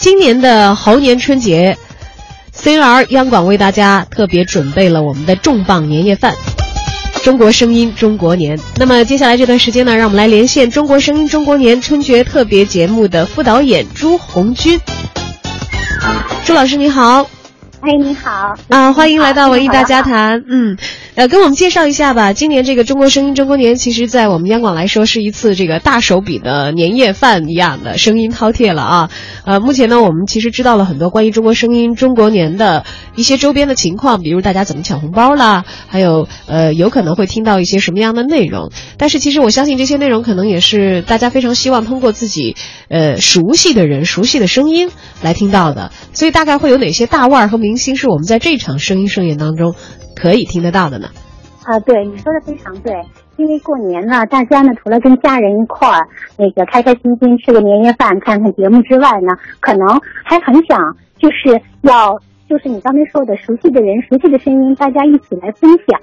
今年的猴年春节，CNR 央广为大家特别准备了我们的重磅年夜饭——中国声音中国年。那么接下来这段时间呢，让我们来连线《中国声音中国年》春节特别节目的副导演朱红军。朱老师你好。哎，你好啊！欢迎来到文艺大家谈。嗯，呃，跟我们介绍一下吧。今年这个中国声音中国年，其实在我们央广来说是一次这个大手笔的年夜饭一样的声音饕餮了啊。呃，目前呢，我们其实知道了很多关于中国声音中国年的一些周边的情况，比如大家怎么抢红包啦，还有呃，有可能会听到一些什么样的内容。但是其实我相信这些内容可能也是大家非常希望通过自己呃熟悉的人、熟悉的声音来听到的。所以大概会有哪些大腕儿和明明星是我们在这场声音盛宴当中可以听得到的呢？啊，对，你说的非常对。因为过年呢，大家呢除了跟家人一块儿那个开开心心吃个年夜饭、看看节目之外呢，可能还很想就是要就是你刚才说的熟悉的人、熟悉的声音，大家一起来分享，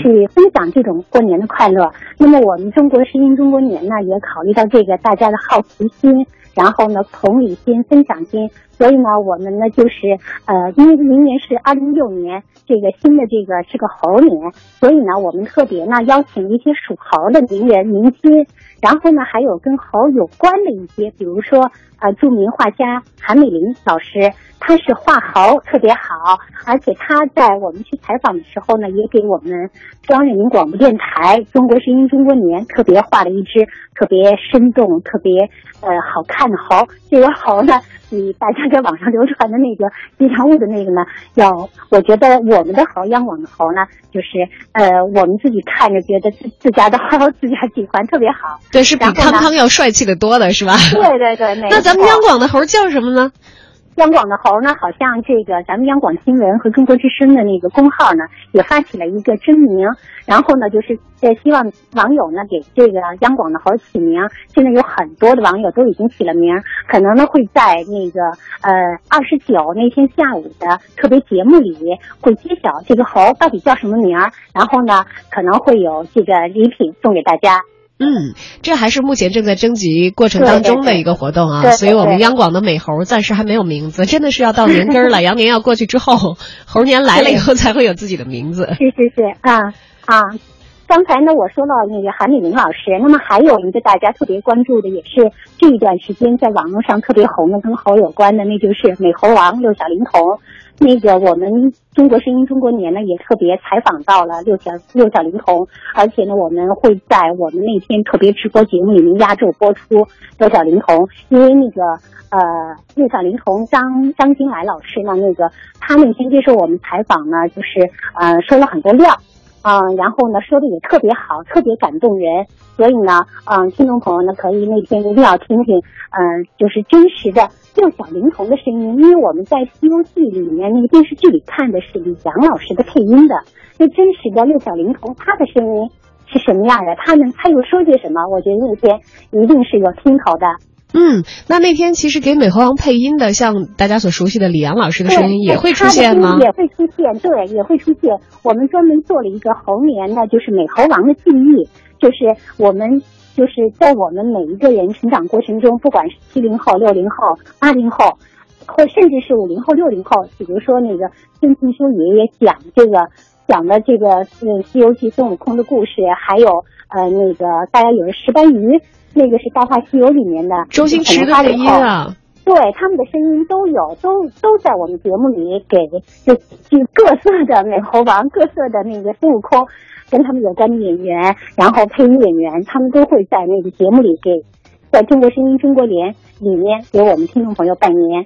去分享这种过年的快乐。那么我们中国声音中国年呢，也考虑到这个大家的好奇心，然后呢同理心、分享心。所以呢，我们呢就是，呃，因为明年是二零一六年，这个新的这个是个猴年，所以呢，我们特别呢邀请一些属猴的名人明星，然后呢还有跟猴有关的一些，比如说啊，著名画家韩美林老师，他是画猴特别好，而且他在我们去采访的时候呢，也给我们中央人民广播电台《中国声音中国年》特别画了一只特别生动、特别呃好看的猴。这个猴呢，比大家。在网上流传的那个吉祥物的那个呢，要我觉得我们的猴央广的猴呢，就是呃，我们自己看着觉得自自家的猴自家喜欢特别好，对，是比康康要帅气的多的是吧？对对对，那咱们央广的猴叫什么呢？央广的猴呢，好像这个咱们央广新闻和中国之声的那个公号呢，也发起了一个征名，然后呢，就是呃希望网友呢给这个央广的猴起名。现在有很多的网友都已经起了名，可能呢会在那个呃二十九那天下午的特别节目里会揭晓这个猴到底叫什么名儿，然后呢可能会有这个礼品送给大家。嗯，这还是目前正在征集过程当中的一个活动啊，所以我们央广的美猴暂时还没有名字，真的是要到年根儿了，羊年要过去之后，猴年来了以后才会有自己的名字。谢谢谢，啊啊，刚才呢我说到那个韩美玲老师，那么还有一个大家特别关注的，也是这一段时间在网络上特别红的，跟猴有关的，那就是美猴王六小龄童。那个我们中国声音中国年呢也特别采访到了六小六小龄童，而且呢我们会在我们那天特别直播节目里面压轴播出六小龄童，因为那个呃六小龄童张张金来老师呢那个他那天接受我们采访呢就是呃说了很多料。嗯，然后呢，说的也特别好，特别感动人，所以呢，嗯，听众朋友呢，可以那天一定要听听，嗯，就是真实的六小龄童的声音，因为我们在《西游记》里面那个电视剧里看的是李阳老师的配音的，那真实的六小龄童他的声音是什么样的？他能他又说些什么？我觉得那天一定是有听头的。嗯，那那天其实给美猴王配音的，像大家所熟悉的李阳老师的声音也会出现吗？也会出现，对，也会出现。我们专门做了一个猴年的，就是美猴王的记忆，就是我们就是在我们每一个人成长过程中，不管是七零后、六零后、八零后，或甚至是五零后、六零后，比如说那个孙庆修爷爷讲这个讲的这个是《西游记》孙悟空的故事，还有呃那个大家有的石斑鱼。那个是《大话西游》里面的周星驰的配音啊，对他们的声音都有，都都在我们节目里给就就各色的美猴王、各色的那个孙悟空，跟他们有关的演员，然后配音演员，他们都会在那个节目里给，在中国声音中国联里面给我们听众朋友拜年，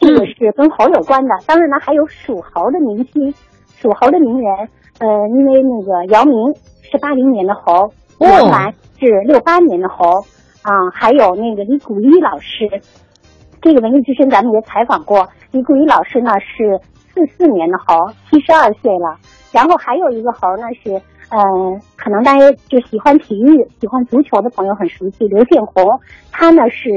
这个是跟猴有关的。当然呢，还有属猴的明星、属猴的名人，呃，因为那个姚明是八零年的猴。我满是六八年的猴，啊，还有那个李谷一老师，这个文艺之声咱们也采访过。李谷一老师呢是四四年的猴，七十二岁了。然后还有一个猴呢是，嗯，可能大家就喜欢体育、喜欢足球的朋友很熟悉，刘建宏，他呢是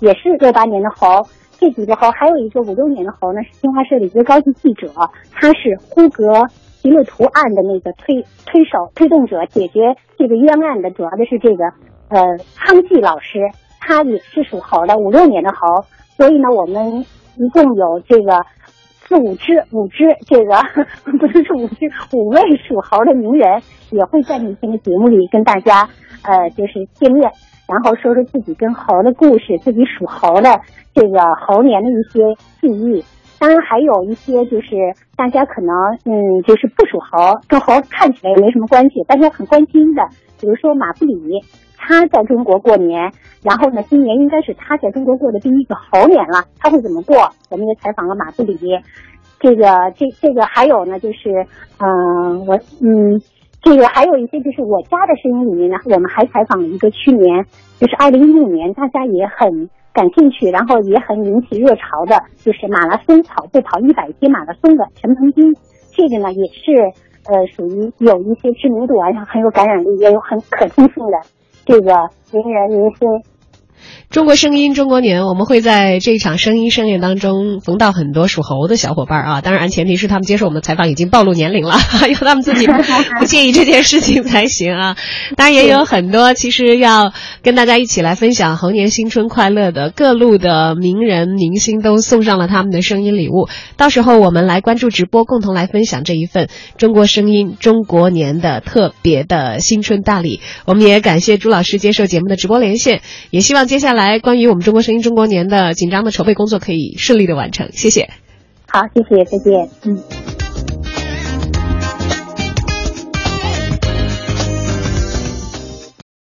也是六八年的猴。这几个猴还有一个五六年的猴呢，是新华社的一个高级记者，他是呼格。吉勒图案的那个推推手推动者，解决这个冤案的主要的是这个呃康继老师，他也是属猴的，五六年的猴，所以呢，我们一共有这个四五只五只这个 不能是五只五位属猴的名人也会在明天的节目里跟大家呃就是见面，然后说说自己跟猴的故事，自己属猴的这个猴年的一些记忆。当然还有一些就是大家可能嗯就是不属猴，跟猴看起来也没什么关系，大家很关心的，比如说马布里，他在中国过年，然后呢今年应该是他在中国过的第一个猴年了，他会怎么过？我们也采访了马布里，这个这这个还有呢就是嗯我嗯这个还有一些就是我家的声音里面呢，我们还采访了一个去年就是二零一五年大家也很。感兴趣，然后也很引起热潮的，就是马拉松跑步跑一百天马拉松的陈鹏斌，这个呢也是呃属于有一些知名度，而且很有感染力，也有很可信性的这个名人明星。中国声音中国年，我们会在这场声音盛宴当中逢到很多属猴的小伙伴啊，当然前提是他们接受我们的采访已经暴露年龄了，要他们自己不介意这件事情才行啊。当然也有很多其实要跟大家一起来分享猴年新春快乐的各路的名人明星都送上了他们的声音礼物，到时候我们来关注直播，共同来分享这一份中国声音中国年的特别的新春大礼。我们也感谢朱老师接受节目的直播连线，也希望接下来。来，关于我们中国声音中国年的紧张的筹备工作可以顺利的完成，谢谢。好，谢谢，再见。嗯。